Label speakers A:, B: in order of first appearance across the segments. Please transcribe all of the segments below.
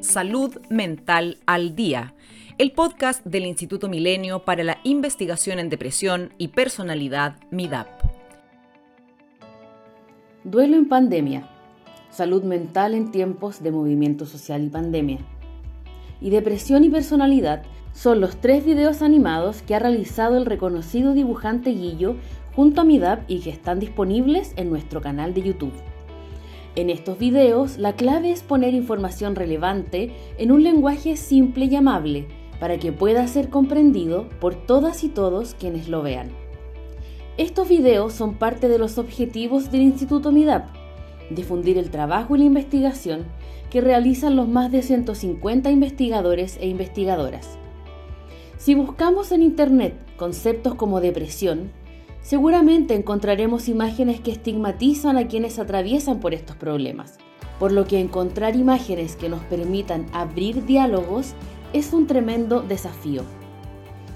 A: Salud Mental al Día, el podcast del Instituto Milenio para la Investigación en Depresión y Personalidad MIDAP.
B: Duelo en pandemia. Salud mental en tiempos de movimiento social y pandemia. Y depresión y personalidad son los tres videos animados que ha realizado el reconocido dibujante Guillo junto a MIDAP y que están disponibles en nuestro canal de YouTube. En estos videos, la clave es poner información relevante en un lenguaje simple y amable para que pueda ser comprendido por todas y todos quienes lo vean. Estos videos son parte de los objetivos del Instituto MIDAP, difundir el trabajo y la investigación que realizan los más de 150 investigadores e investigadoras. Si buscamos en Internet conceptos como depresión, seguramente encontraremos imágenes que estigmatizan a quienes atraviesan por estos problemas, por lo que encontrar imágenes que nos permitan abrir diálogos es un tremendo desafío.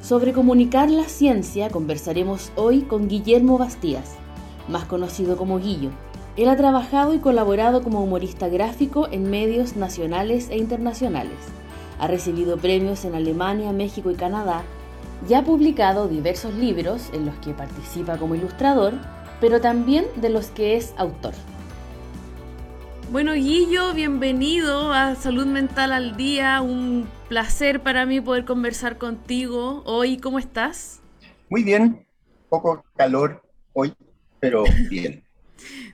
B: Sobre comunicar la ciencia conversaremos hoy con Guillermo Bastías, más conocido como Guillo. Él ha trabajado y colaborado como humorista gráfico en medios nacionales e internacionales. Ha recibido premios en Alemania, México y Canadá ya ha publicado diversos libros en los que participa como ilustrador, pero también de los que es autor.
C: Bueno, Guillo, bienvenido a Salud Mental al Día. Un placer para mí poder conversar contigo hoy. ¿Cómo estás?
D: Muy bien, poco calor hoy, pero bien.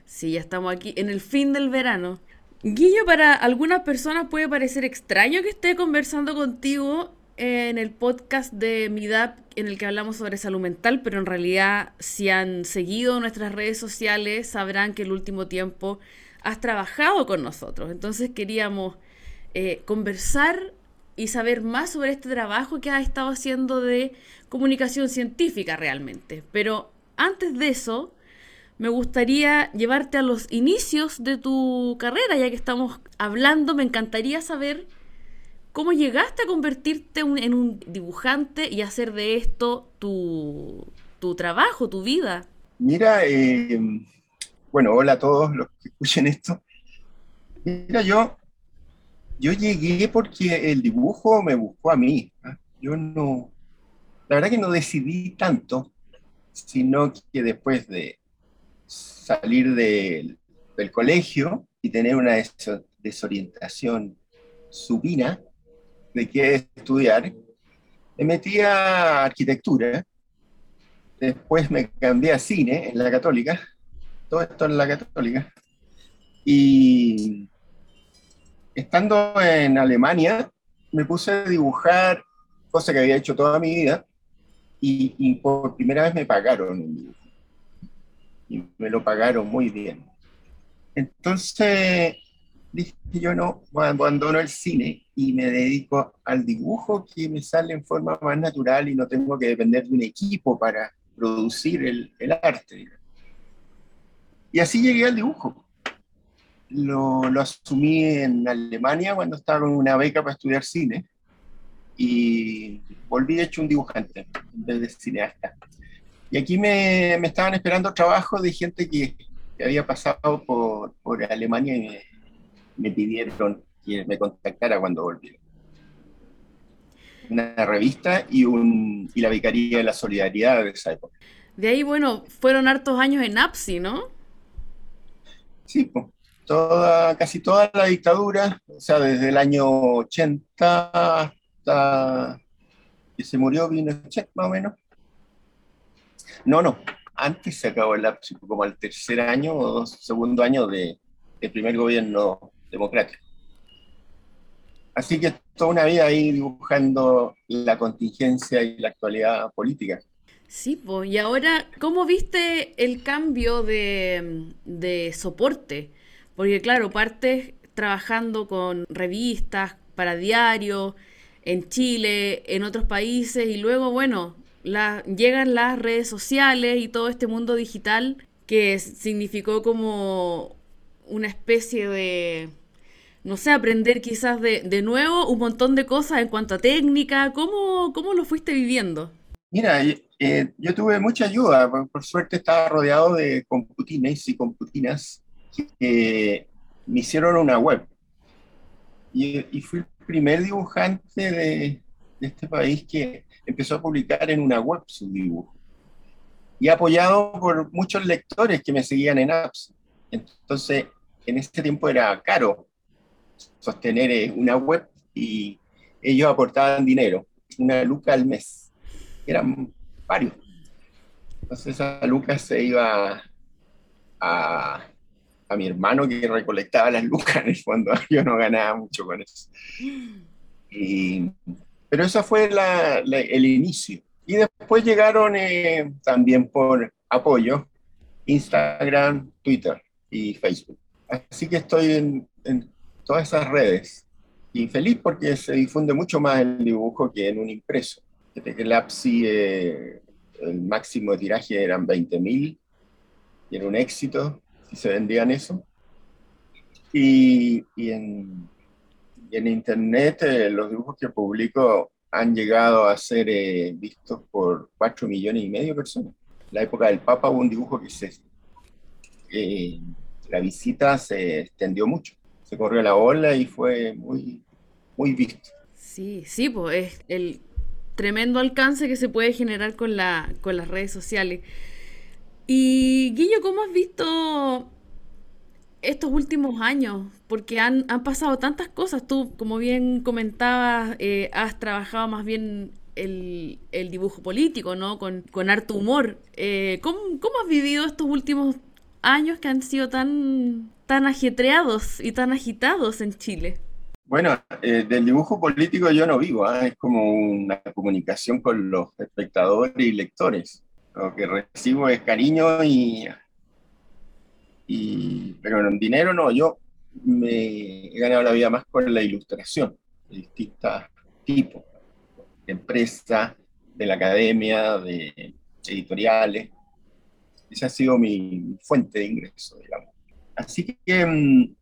C: sí, ya estamos aquí en el fin del verano. Guillo, para algunas personas puede parecer extraño que esté conversando contigo en el podcast de MIDAP en el que hablamos sobre salud mental, pero en realidad si han seguido nuestras redes sociales sabrán que el último tiempo has trabajado con nosotros. Entonces queríamos eh, conversar y saber más sobre este trabajo que has estado haciendo de comunicación científica realmente. Pero antes de eso, me gustaría llevarte a los inicios de tu carrera, ya que estamos hablando, me encantaría saber ¿Cómo llegaste a convertirte en un dibujante y hacer de esto tu, trabajo, tu vida?
D: Mira, eh, bueno, hola a todos los que escuchen esto. Mira, yo, yo llegué porque el dibujo me buscó a mí. ¿ah? Yo no, la verdad que no decidí tanto, sino que después de salir del colegio y tener una desorientación supina, de qué estudiar, me metí a arquitectura, después me cambié a cine en la católica, todo esto en la católica, y estando en Alemania me puse a dibujar, cosa que había hecho toda mi vida, y, por primera vez me pagaron. Y me lo pagaron muy bien. Entonces dije yo no, abandono el cine y me dedico al dibujo que me sale en forma más natural y no tengo que depender de un equipo para producir el, el arte. Y así llegué al dibujo. Lo, lo, asumí en Alemania cuando estaba con una beca para estudiar cine y volví hecho un dibujante en vez de cineasta. Y aquí me, me estaban esperando trabajo de gente que, que había pasado por, por Alemania y me, me pidieron que me contactara cuando volviera. Una revista y, un, y la Vicaría de la Solidaridad de esa época.
C: De ahí, bueno, fueron hartos años en APSI, ¿no?
D: Sí, pues, toda, casi toda la dictadura, o sea, desde el año 80 hasta que se murió Pinochet, más o menos. No, no, antes se acabó el APSI, como el tercer año o segundo año de, del primer gobierno democrático. Así que toda una vida ahí dibujando la contingencia y la actualidad política.
C: Sí, pues, y ahora, ¿cómo viste el cambio de, de soporte? Porque claro, partes trabajando con revistas para diarios en Chile, en otros países, y luego, bueno, llegan las redes sociales y todo este mundo digital que significó como una especie de no sé, aprender quizás de, de, nuevo un montón de cosas en cuanto a técnica? ¿Cómo, cómo lo fuiste viviendo?
D: Mira, eh, yo tuve mucha ayuda, por, suerte estaba rodeado de computines y computinas que me hicieron una web. y, y fui el primer dibujante de, de, este país que empezó a publicar en una web su dibujo. Y apoyado por muchos lectores que me seguían en apps. Entonces, en ese tiempo era caro sostener eh, una web y ellos aportaban dinero, una luca al mes. Eran varios. Entonces esa luca se iba a, a mi hermano que recolectaba las lucas en el fondo. Yo no ganaba mucho con eso. Y, pero eso fue la, la, el inicio. Y después llegaron eh, también por apoyo Instagram, Twitter y Facebook. Así que estoy en, en todas esas redes. Y feliz porque se difunde mucho más el dibujo que en un impreso. Que el APSI, el máximo de tiraje eran 20.000 y era un éxito si se vendían eso. Y, y en, internet eh, los dibujos que publico han llegado a ser eh, vistos por 4 millones y medio de personas. En la época del Papa hubo un dibujo que se... Eh, la visita se extendió mucho. Se corrió la ola y fue muy, muy visto.
C: Sí, sí, pues es el tremendo alcance que se puede generar con, la, con las redes sociales. Y Guillo, ¿cómo has visto estos últimos años? Porque han, han pasado tantas cosas. Tú, como bien comentabas, eh, has trabajado más bien el, el, dibujo político, ¿no? Con, con harto humor. Eh, ¿cómo, ¿Cómo has vivido estos últimos años que han sido tan, tan ajetreados y tan agitados en Chile?
D: Bueno, eh, del dibujo político yo no vivo, ¿eh? es como una comunicación con los espectadores y lectores. Lo que recibo es cariño y, y pero en dinero no, yo me he ganado la vida más con la ilustración de distintos tipos, de empresas, de la academia, de editoriales. Esa ha sido mi fuente de ingreso, digamos. Así que mm,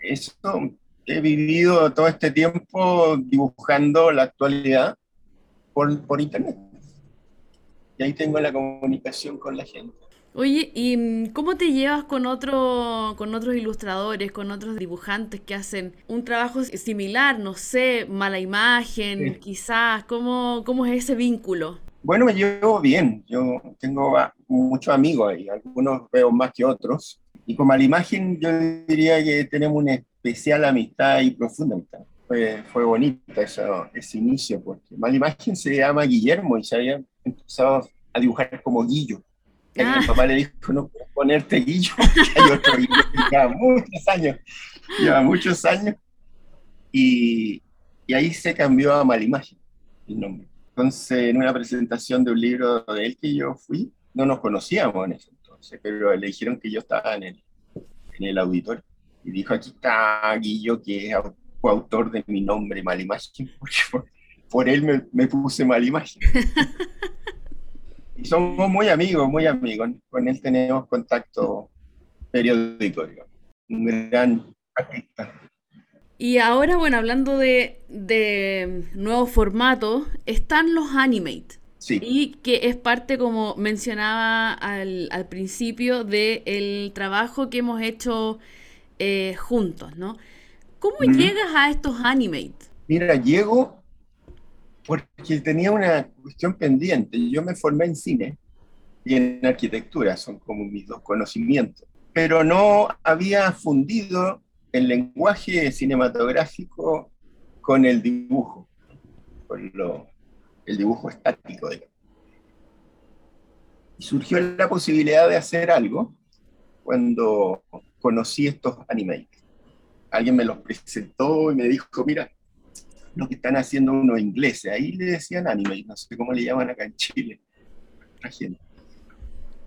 D: eso, he vivido todo este tiempo dibujando la actualidad por, por internet. Y ahí tengo la comunicación con la gente.
C: Oye, ¿y mm, cómo te llevas con, otro, con otros ilustradores, con otros dibujantes que hacen un trabajo similar? No sé, mala imagen, sí. quizás. ¿Cómo, ¿Cómo es ese vínculo?
D: Bueno, me llevo bien. Yo tengo muchos amigos ahí, algunos veo más que otros. Y con mala imagen yo diría que tenemos una especial amistad y profunda amistad. Fue, fue bonita eso, ese inicio, porque mala imagen se llama Guillermo y se había empezado a dibujar como Guillo. Y ah. mi papá le dijo, no puedes ponerte Guillo, hay otro Guillo lleva muchos años, lleva muchos años. Y, y ahí se cambió a mala imagen el nombre. Entonces, en una presentación de un libro de él que yo fui, no nos conocíamos en ese entonces, pero le dijeron que yo estaba en el, en el auditorio. Y dijo, aquí está Guillo, que es coautor de mi nombre, Mala Imagen, porque por, por él me, me, puse Mala Imagen. y somos muy amigos, muy amigos. Con él tenemos contacto periódico, digamos. Un gran artista.
C: Y ahora, bueno, hablando de, de nuevos formatos, están los Animate.
D: Sí.
C: Y que es parte, como mencionaba al, al principio, del el trabajo que hemos hecho eh, juntos, ¿no? ¿Cómo mm. llegas a estos Animate?
D: Mira, llego porque tenía una cuestión pendiente. Yo me formé en cine y en arquitectura, son como mis dos conocimientos, pero no había fundido el lenguaje cinematográfico con el dibujo, con lo, el dibujo estático. Digamos. Y surgió la posibilidad de hacer algo cuando conocí estos animes. Alguien me los presentó y me dijo, mira, lo que están haciendo unos ingleses, ahí le decían anime, no sé cómo le llaman acá en Chile.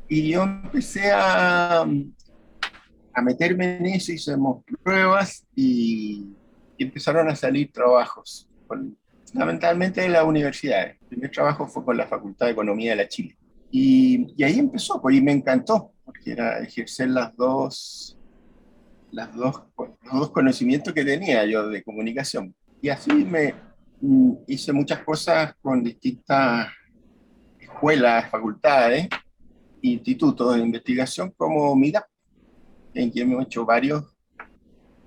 D: Y yo empecé a, a meterme en eso, hicimos pruebas y, y empezaron a salir trabajos, con, fundamentalmente de las universidades. El primer trabajo fue con la Facultad de Economía de la Chile. Y, y ahí empezó, pues, y me encantó, porque era ejercer las dos, las dos, los dos conocimientos que tenía yo de comunicación. Y así me mm, hice muchas cosas con distintas escuelas, facultades, institutos de investigación como MIDAP, en que hemos hecho varios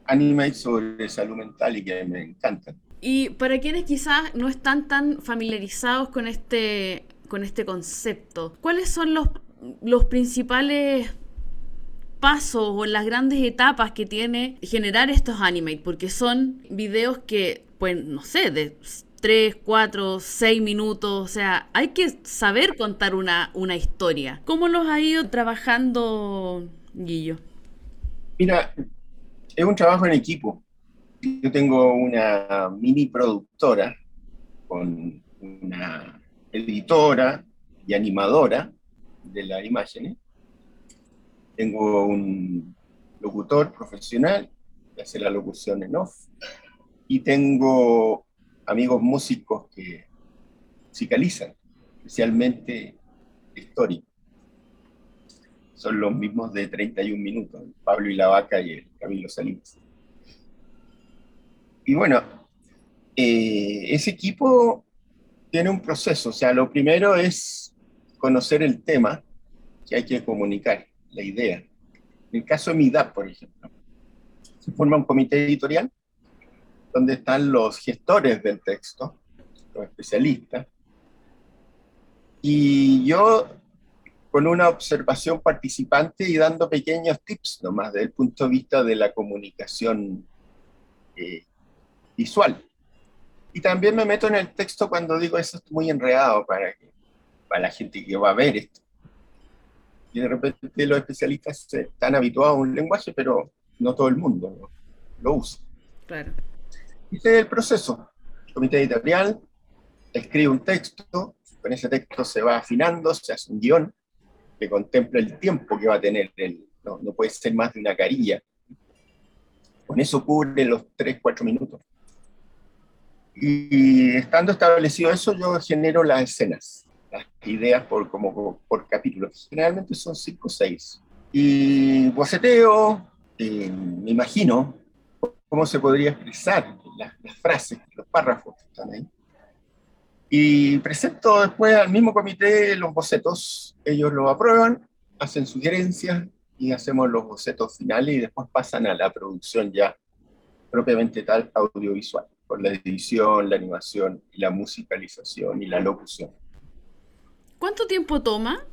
D: animes sobre salud mental y que me encantan.
C: Y para quienes quizás no están tan familiarizados con este, con este concepto, ¿cuáles son los, los principales pasos o las grandes etapas que tiene generar estos animes? Porque son videos que, pues, no sé, de 3, 4, 6 minutos, o sea, hay que saber contar una, una historia. ¿Cómo los ha ido trabajando, Guillo?
D: Mira, es un trabajo en equipo. Yo tengo una mini productora con una editora y animadora de las imágenes. Tengo un locutor profesional que hace la locución en off. Y tengo amigos músicos que musicalizan, especialmente históricos. Son los mismos de 31 minutos, Pablo y la Vaca y el Camilo Salinas. Y bueno, eh, ese equipo tiene un proceso, o sea, lo primero es conocer el tema que hay que comunicar, la idea. En el caso de MIDAP, por ejemplo, se forma un comité editorial donde están los gestores del texto, los especialistas, y yo con una observación participante y dando pequeños tips nomás desde el punto de vista de la comunicación eh, visual. Y también me meto en el texto cuando digo eso es muy enredado para, para la gente que va a ver esto. Y de repente los especialistas están habituados a un lenguaje, pero no todo el mundo lo, usa. Claro. Este es el proceso. El comité editorial escribe un texto, con ese texto se va afinando, se hace un guion que contempla el tiempo que va a tener, el, no, no puede ser más de una carilla. Con eso cubre los 3, 4 minutos. Y estando establecido eso, yo genero las escenas, las ideas por, como, por capítulos. Generalmente son 5 o 6. Y boceteo, eh, me imagino cómo se podría expresar las, las, frases, los párrafos que están ahí. Y presento después al mismo comité los bocetos. Ellos lo aprueban, hacen sugerencias y hacemos los bocetos finales y después pasan a la producción ya propiamente tal audiovisual la edición, la animación, la musicalización y la locución.
C: ¿Cuánto tiempo toma?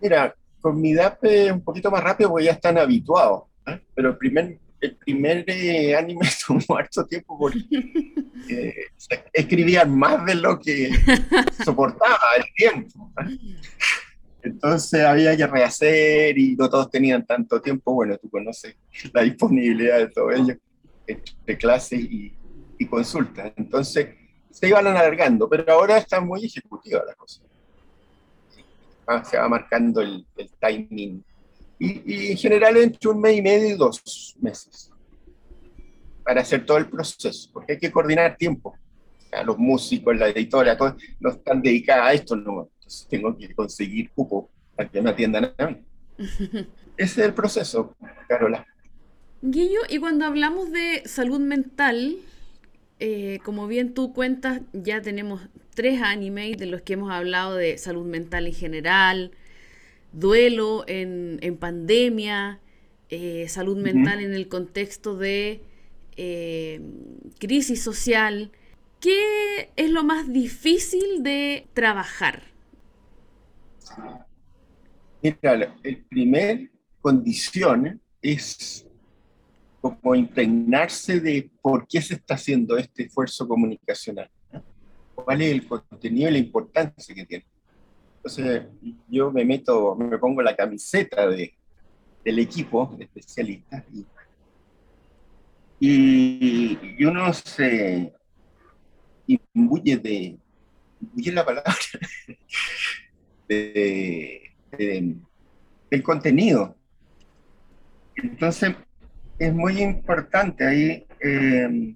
D: Mira, con mi DAP un poquito más rápido porque ya están habituados, ¿eh? pero el primer, el primer eh, anime tomó harto tiempo porque eh, escribían más de lo que soportaba el tiempo. Entonces había que rehacer y no todos tenían tanto tiempo. Bueno, tú conoces la disponibilidad de todos ellos de clases y, y consultas. Entonces, se iban alargando, pero ahora está muy ejecutiva la cosa. Ah, se va marcando el, el timing. Y, y, en general entre un mes y medio y dos meses para hacer todo el proceso, porque hay que coordinar tiempo. los músicos, la editora, todos no están dedicados a esto, no. Entonces tengo que conseguir cupo para que me atiendan a mí. Ese es el proceso, Carola.
C: Guillo, y cuando hablamos de salud mental, eh, como bien tú cuentas, ya tenemos tres animes de los que hemos hablado de salud mental en general, duelo en, pandemia, eh, salud mental en el contexto de eh, crisis social. ¿Qué es lo más difícil de trabajar?
D: Mira, el primer condición es como impregnarse de por qué se está haciendo este esfuerzo comunicacional, cuál es el contenido y la importancia que tiene. Entonces, yo me meto, me pongo la camiseta de, del equipo de especialistas y, y, uno se imbuye de, imbuye la palabra, de, de, del contenido. Entonces, es muy importante ahí eh,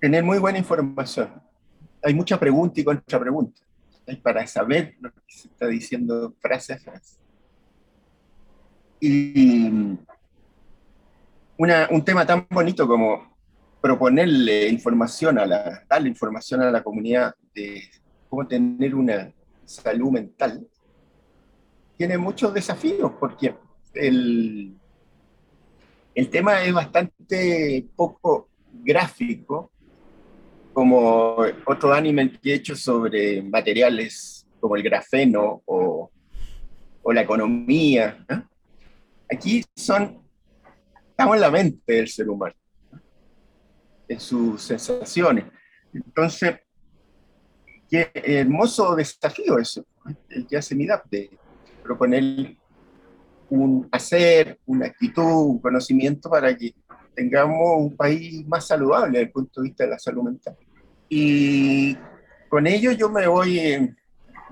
D: tener muy buena información. Hay mucha pregunta y contrapregunta para saber lo que se está diciendo frase a frase. Y una, un tema tan bonito como proponerle información a la, darle información a la comunidad de cómo tener una salud mental, tiene muchos desafíos porque el, El tema es bastante poco gráfico, como otro anime que he hecho sobre materiales como el grafeno o, o la economía. Aquí son, estamos en la mente del ser humano, en sus sensaciones. Entonces, qué hermoso desafío eso, el que hace MIDAP, de proponer un hacer, una actitud, un conocimiento para que tengamos un país más saludable desde el punto de vista de la salud mental. Y con ello yo me voy eh,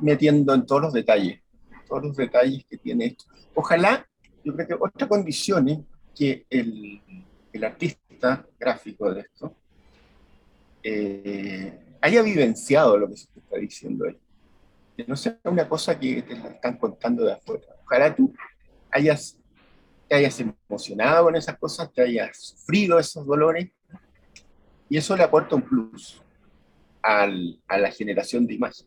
D: metiendo en todos los detalles, todos los detalles que tiene esto. Ojalá, yo creo que otra condición es que el, el artista gráfico de esto eh, haya vivenciado lo que se está diciendo ahí. Que no sea una cosa que te están contando de afuera. Ojalá tú hayas, te hayas emocionado con esas cosas, te hayas sufrido esos dolores, y eso le aporta un plus al, a la generación de imagen.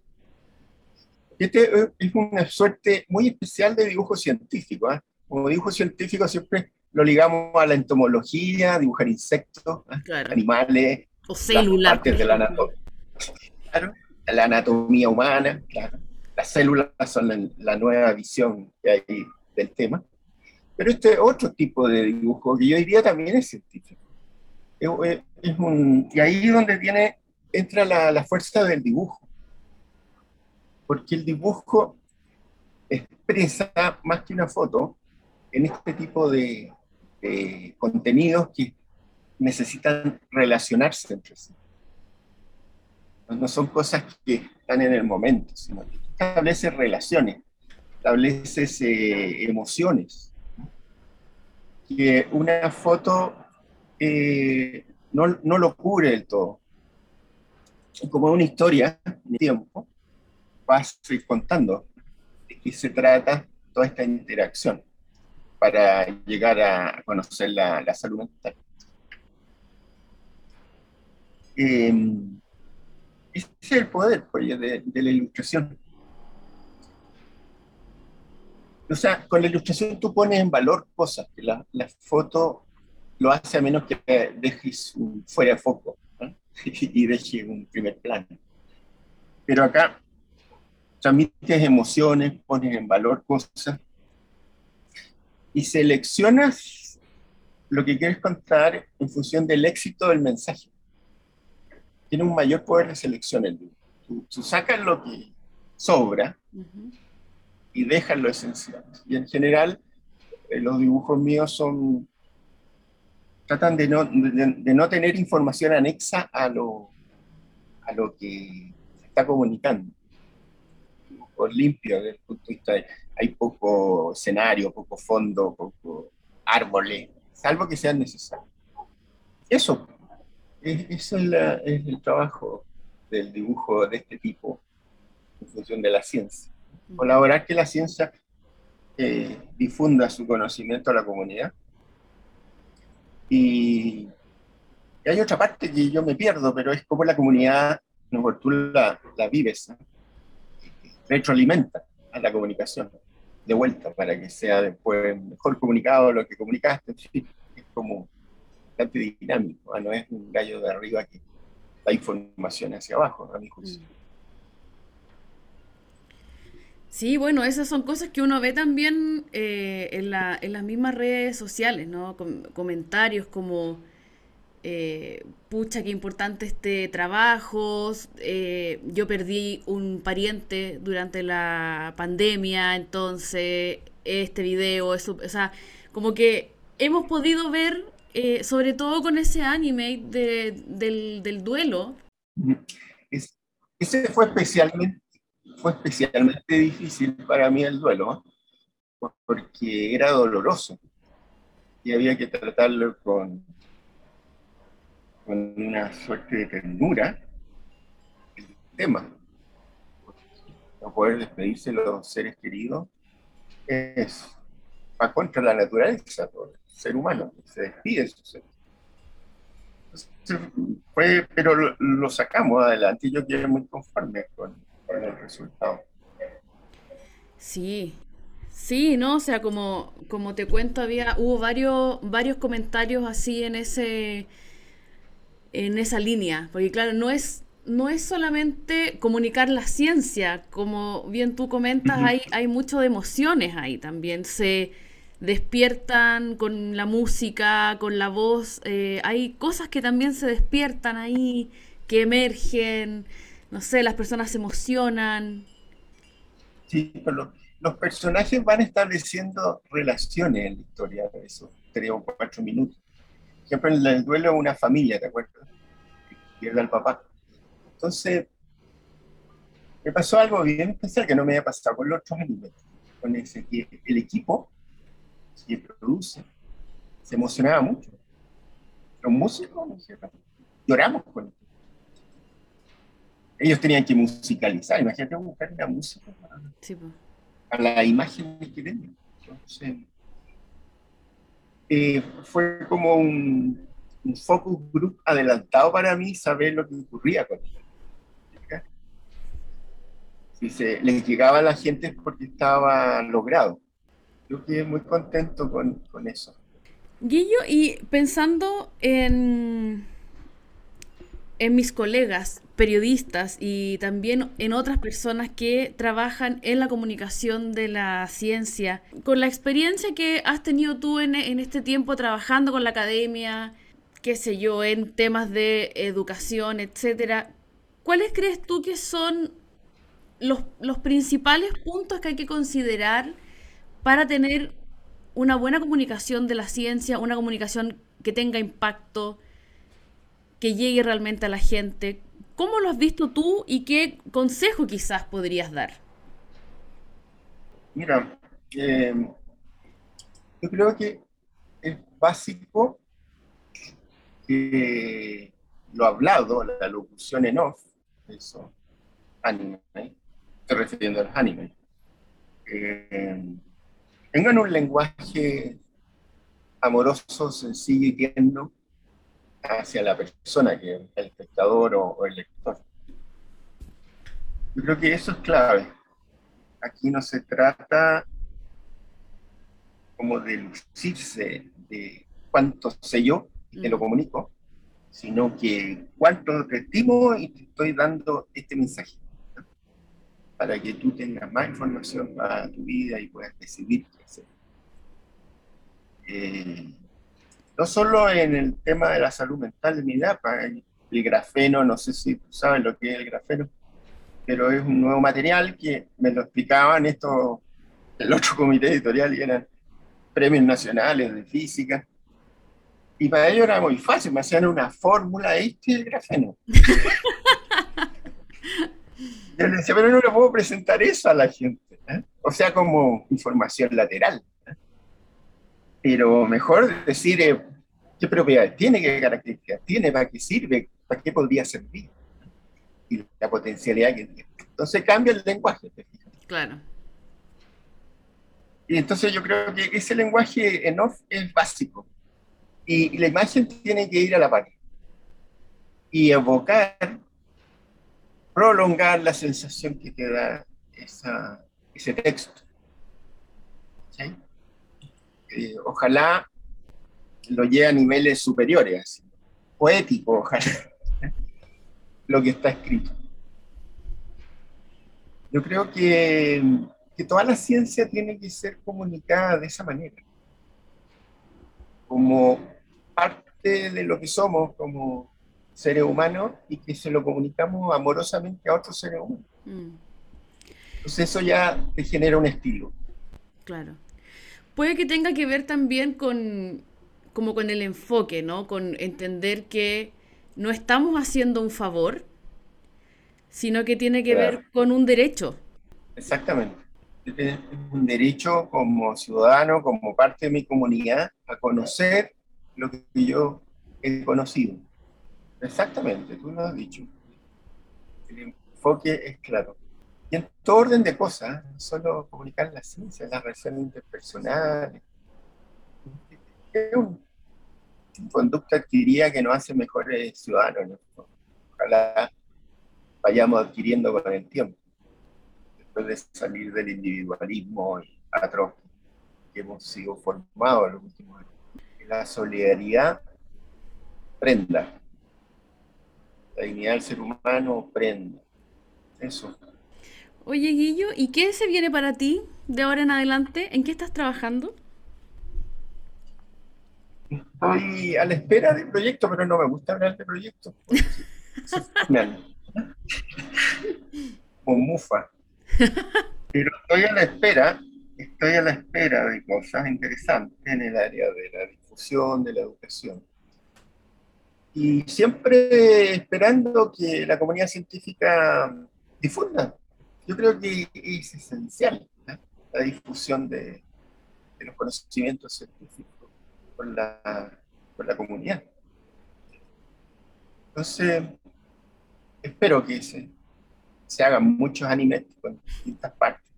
D: Este es una suerte muy especial de dibujo científico. ¿eh? Como dibujo científico siempre lo ligamos a la entomología, dibujar insectos, ¿eh? animales,
C: o células.
D: Partes de la anatomía. Claro, la anatomía humana. Las células son la, nueva visión del tema. Pero este otro tipo de dibujo, que yo diría también es científico. Es, un, y ahí es donde tiene, entra la, la, fuerza del dibujo. Porque el dibujo expresa más que una foto en este tipo de contenidos que necesitan relacionarse entre sí. No son cosas que están en el momento, sino que establece relaciones estableces eh, emociones. Que una foto eh, no, no, lo cubre del todo. Como una historia de tiempo, vas a ir contando de qué se trata toda esta interacción para llegar a conocer la, la salud mental. Eh, ese es el poder de, la ilustración o sea, con la ilustración tú pones en valor cosas que la, la foto lo hace a menos que dejes fuera de foco y dejes un primer plano. Pero acá transmites emociones, pones en valor cosas y seleccionas lo que quieres contar en función del éxito del mensaje. Tiene un mayor poder de selección el Tú, tú sacas lo que sobra y dejan lo esencial. Y en general, eh, los dibujos míos son tratan de no, de, no tener información anexa a lo, a lo que se está comunicando. Por limpio, desde el punto de vista de, hay poco escenario, poco fondo, poco árboles, salvo que sean necesarios. Eso, es, eso es, el trabajo del dibujo de este tipo en función de la ciencia colaborar que la ciencia eh, difunda su conocimiento a la comunidad. Y, hay otra parte que yo me pierdo, pero es como la comunidad, no, tú la, la vives, retroalimenta a la comunicación de vuelta para que sea después mejor comunicado lo que comunicaste. Es como bastante dinámico, no es un gallo de arriba que da información hacia abajo, a mi juicio.
C: Sí, bueno, esas son cosas que uno ve también eh, en, las mismas redes sociales, ¿no? comentarios como, eh, pucha, qué importante este trabajo, eh, yo perdí un pariente durante la pandemia, entonces este video, eso, o sea, como que hemos podido ver, sobre todo con ese anime de, del, del duelo.
D: ese fue especialmente fue especialmente difícil para mí el duelo, porque era doloroso y había que tratarlo con, con una suerte de ternura el tema. No poder despedirse de los seres queridos es va contra la naturaleza, por el ser humano, se despide de su ser. Fue, pero lo, lo, sacamos adelante y yo quedé muy conforme con, el resultado.
C: Sí, sí, Sí, ¿no? O sea, como, como te cuento, había, hubo varios, varios comentarios así en ese, en esa línea. Porque claro, no es, no es solamente comunicar la ciencia, como bien tú comentas, hay, hay mucho de emociones ahí también. Se despiertan con la música, con la voz. eh, hay cosas que también se despiertan ahí, que emergen. No sé, las personas se emocionan.
D: Sí, pero lo- los personajes van estableciendo relaciones en la historia de esos tres o cuatro minutos. Por ejemplo, en el duelo una familia, ¿te acuerdas? Pierde al papá. Entonces, me pasó algo bien especial que no me había pasado con los otros animes. Con ese, el equipo que produce se emocionaba mucho. Los músicos, lloramos con esto. Ellos tenían que musicalizar, imagínate buscar una música para
C: Sí,
D: la imagen que tenían. Entonces, eh, fue como un, un focus group adelantado para mí saber lo que ocurría con ellos. Si se les llegaba a la gente es porque estaba logrado. Yo quedé muy contento con, con eso.
C: Guillo, y pensando en, en mis colegas periodistas y también en otras personas que trabajan en la comunicación de la ciencia, con la experiencia que has tenido tú en, en este tiempo trabajando con la academia, qué sé yo, en temas de educación, etcétera, ¿cuáles crees tú que son los, los principales puntos que hay que considerar para tener una buena comunicación de la ciencia, una comunicación que tenga impacto, que llegue realmente a la gente. ¿Cómo lo has visto tú y qué consejo quizás podrías dar?
D: Mira, eh, yo creo que es básico que lo hablado, la locución en off, eso, anime, estoy refiriendo al anime, eh, tengan un lenguaje amoroso, sencillo y tierno hacia la persona, que es el espectador o, o el lector. Yo creo que eso es clave. Aquí no se trata como de lucirse de cuánto sé yo y te lo
C: Mm.
D: comunico, sino que cuánto te estimo y te estoy dando este mensaje. Para que tú tengas más información para tu vida y puedas decidir qué hacer. Eh, no solo en el tema de la salud mental de mi edad, el grafeno, no sé si tú sabes lo que es el grafeno, pero es un nuevo material que me lo explicaban esto el otro comité editorial y eran premios nacionales de física. Y para ellos era muy fácil, me hacían una fórmula, este es el grafeno. Yo les decía, pero no le puedo presentar eso a la gente. ¿eh? O sea, como información lateral. ¿eh? Pero mejor decir eh, qué propiedades tiene, qué características tiene, para qué sirve, para qué podría servir. Y la potencialidad que tiene. Entonces cambia el lenguaje, ¿te fijas?
C: Claro.
D: Y entonces yo creo que ese lenguaje en off es básico. Y, y la imagen tiene que ir a la par. Y evocar, prolongar la sensación que te da ese texto. Eh, ojalá lo lleve a niveles superiores, poético, ojalá, lo que está escrito. Yo creo que, que toda la ciencia tiene que ser comunicada de esa manera, como parte de lo que somos como seres humanos y que se lo comunicamos amorosamente a otros seres humanos.
C: Mm,
D: Entonces eso ya te genera un estilo.
C: claro. Puede que tenga que ver también con, como con el enfoque, ¿no? Con entender que no estamos haciendo un favor, sino que tiene que
D: Claro.
C: ver con un derecho.
D: Exactamente. Es un derecho como ciudadano, como parte de mi comunidad, a conocer lo que yo he conocido. Exactamente, tú lo has dicho. El enfoque es claro. Y en todo orden de cosas, no solo comunicar la ciencia, las relaciones interpersonales. Es un, conducta diría que nos hace mejores ciudadanos. ¿no? Ojalá vayamos adquiriendo con el tiempo después de salir del individualismo atroz que hemos sido formados en los últimos años. La solidaridad prenda. La dignidad del ser humano prenda. Eso.
C: Oye, Guillo, ¿y qué se viene para ti de ahora en adelante? ¿En qué estás trabajando?
D: Estoy a la espera del proyecto, pero no me gusta hablar de proyectos. Como mufa. Pero estoy a la espera, estoy a la espera de cosas interesantes en el área de la difusión, de la educación. Y siempre esperando que la comunidad científica difunda. Yo creo que es esencial la difusión de, los conocimientos científicos con la, con la comunidad. Entonces, espero que se, se hagan muchos animes con distintas partes,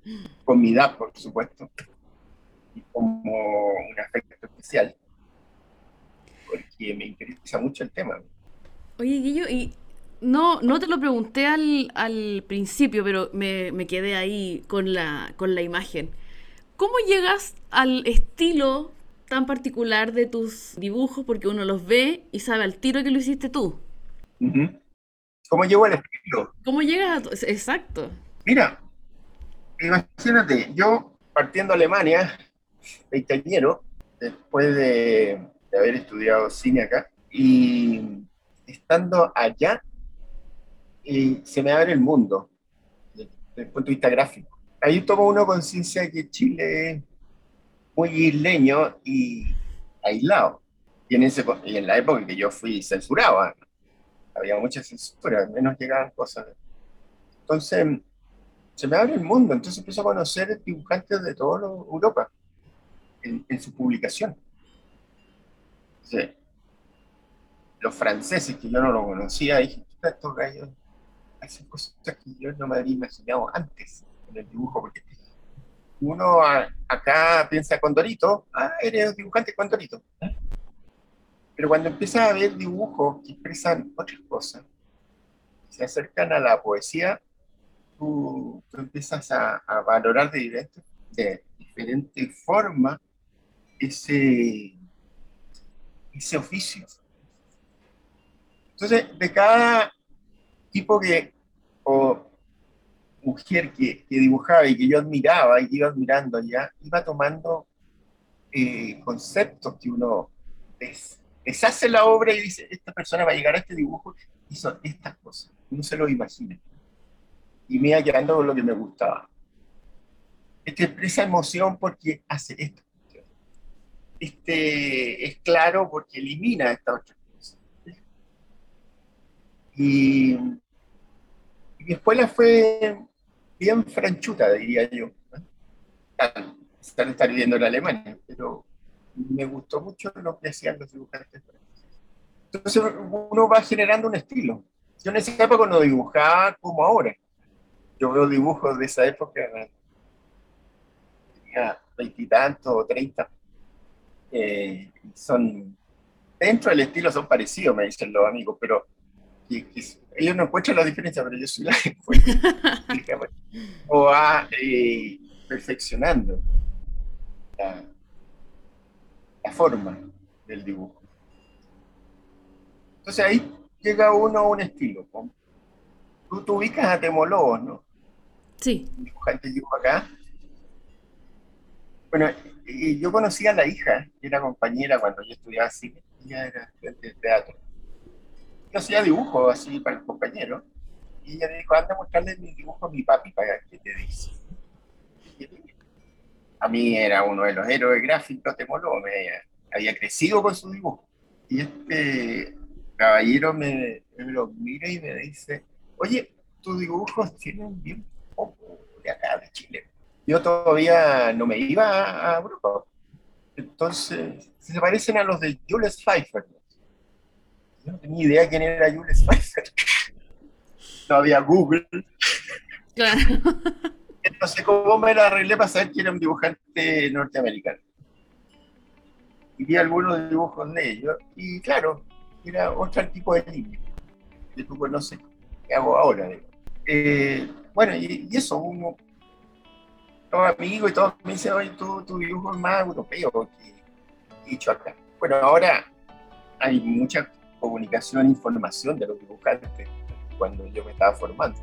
D: con mi edad, por supuesto, y como un efecto especial, porque me interesa mucho el tema.
C: Oye, Guillo, y no, no te lo pregunté al, al principio, pero me, me, quedé ahí con la, con la imagen. ¿Cómo llegas al estilo tan particular de tus dibujos porque uno los ve y sabe al tiro que lo hiciste tú.
D: ¿Cómo llego al estilo?
C: ¿Cómo llegas a Exacto.
D: Mira, imagínate, yo partiendo a Alemania, veinteañero, después de, de haber estudiado cine acá, y estando allá, y se me abre el mundo desde el punto de vista gráfico. Ahí tomo uno conciencia de que Chile muy isleño y aislado. Y en, ese, y en la época en que yo fui censurado, ah, había mucha censura, menos llegaban cosas. Entonces, se me abre el mundo, entonces empiezo a conocer dibujantes de toda Europa en, en, su publicación. Los franceses, que yo no lo conocía, dije, estos gallos hacen cosas que yo no me había imaginado antes en el dibujo, porque uno acá piensa Condorito, ah, eres dibujante Condorito. Pero cuando empiezas a ver dibujos que expresan otras cosas, se acercan a la poesía, tú, empiezas a, valorar de, diferente, de diferente forma ese, ese oficio. Entonces, de cada tipo que, o mujer que, dibujaba y que yo admiraba y que iba admirando ya, iba tomando eh, conceptos que uno deshace la obra y dice, esta persona va a llegar a este dibujo, son estas cosas, no se lo imagina. Y me iba quedando con lo que me gustaba. Este expresa emoción porque hace esto. Este es claro porque elimina estas otras cosas. Y, y mi escuela fue bien franchuta, diría yo. Están estar viviendo en Alemania, pero me gustó mucho lo que hacían los dibujantes Entonces uno va generando un estilo. Yo en esa época no dibujaba como ahora. Yo veo dibujos de esa época, tenía veintitantos o treinta. Eh, son, dentro del estilo son parecidos, me dicen los amigos, pero ellos no encuentran la diferencia, pero yo soy la que o va eh, perfeccionando la, forma del dibujo. Entonces ahí llega uno a un estilo. Tú, tú ubicas a Temolobos, ¿no?
C: Sí.
D: dibujante dibujo acá. Bueno, y yo conocí a la hija, que era compañera cuando yo estudiaba cine, ella era estudiante de teatro yo hacía dibujos así para el compañero, y ella me dijo, anda a mostrarle mi dibujo a mi papi para que te dice. A mí era uno de los héroes gráficos de Molo, me había crecido con su dibujo. Y este caballero me, me lo mira y me dice, oye, tus dibujos tienen bien poco de acá, de Chile. Yo todavía no me iba a Europa. Entonces, se parecen a los de Jules Pfeiffer. Yo no tenía idea quién era Jules Pfeiffer. No había Google. Claro. Entonces, ¿cómo me la arreglé para saber quién era un dibujante norteamericano? Y vi algunos dibujos de ellos, y claro, era otro tipo de línea que tú conoces, que hago ahora. Eh, bueno, y, eso, uno todos amigos y todos me dicen, oye, tú, tu dibujo es más europeo que hecho acá. Bueno, ahora hay mucha comunicación, información de los dibujantes cuando yo me estaba formando.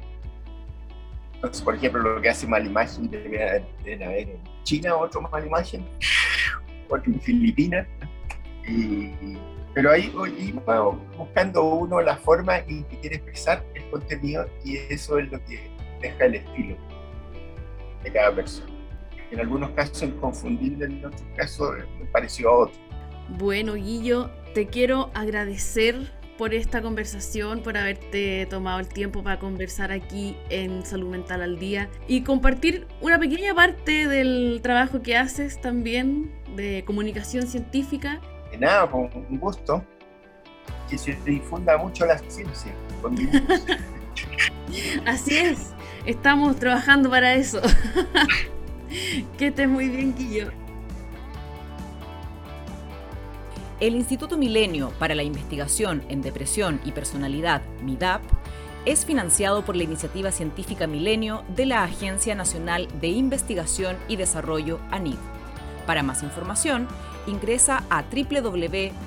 D: Entonces, por ejemplo, lo que hace Malimagen debe haber, en China otro Malimagen, otro en Filipinas. Y, pero ahí, buscando uno la forma en que quiere expresar el contenido y eso es lo que deja el estilo de cada persona. En algunos casos es confundible, en otros casos me pareció a otro.
C: Bueno, Guillo, te quiero agradecer por esta conversación, por haberte tomado el tiempo para conversar aquí en Salud Mental al Día y compartir una pequeña parte del trabajo que haces también de comunicación científica.
D: De nada, con un gusto. Que se difunda mucho la ciencia.
C: Así es, estamos trabajando para eso. que estés muy bien, Guillo.
A: El Instituto Milenio para la Investigación en Depresión y Personalidad, MIDAP, es financiado por la Iniciativa Científica Milenio de la Agencia Nacional de Investigación y Desarrollo, ANID. Para más información, ingresa a www.midap.org.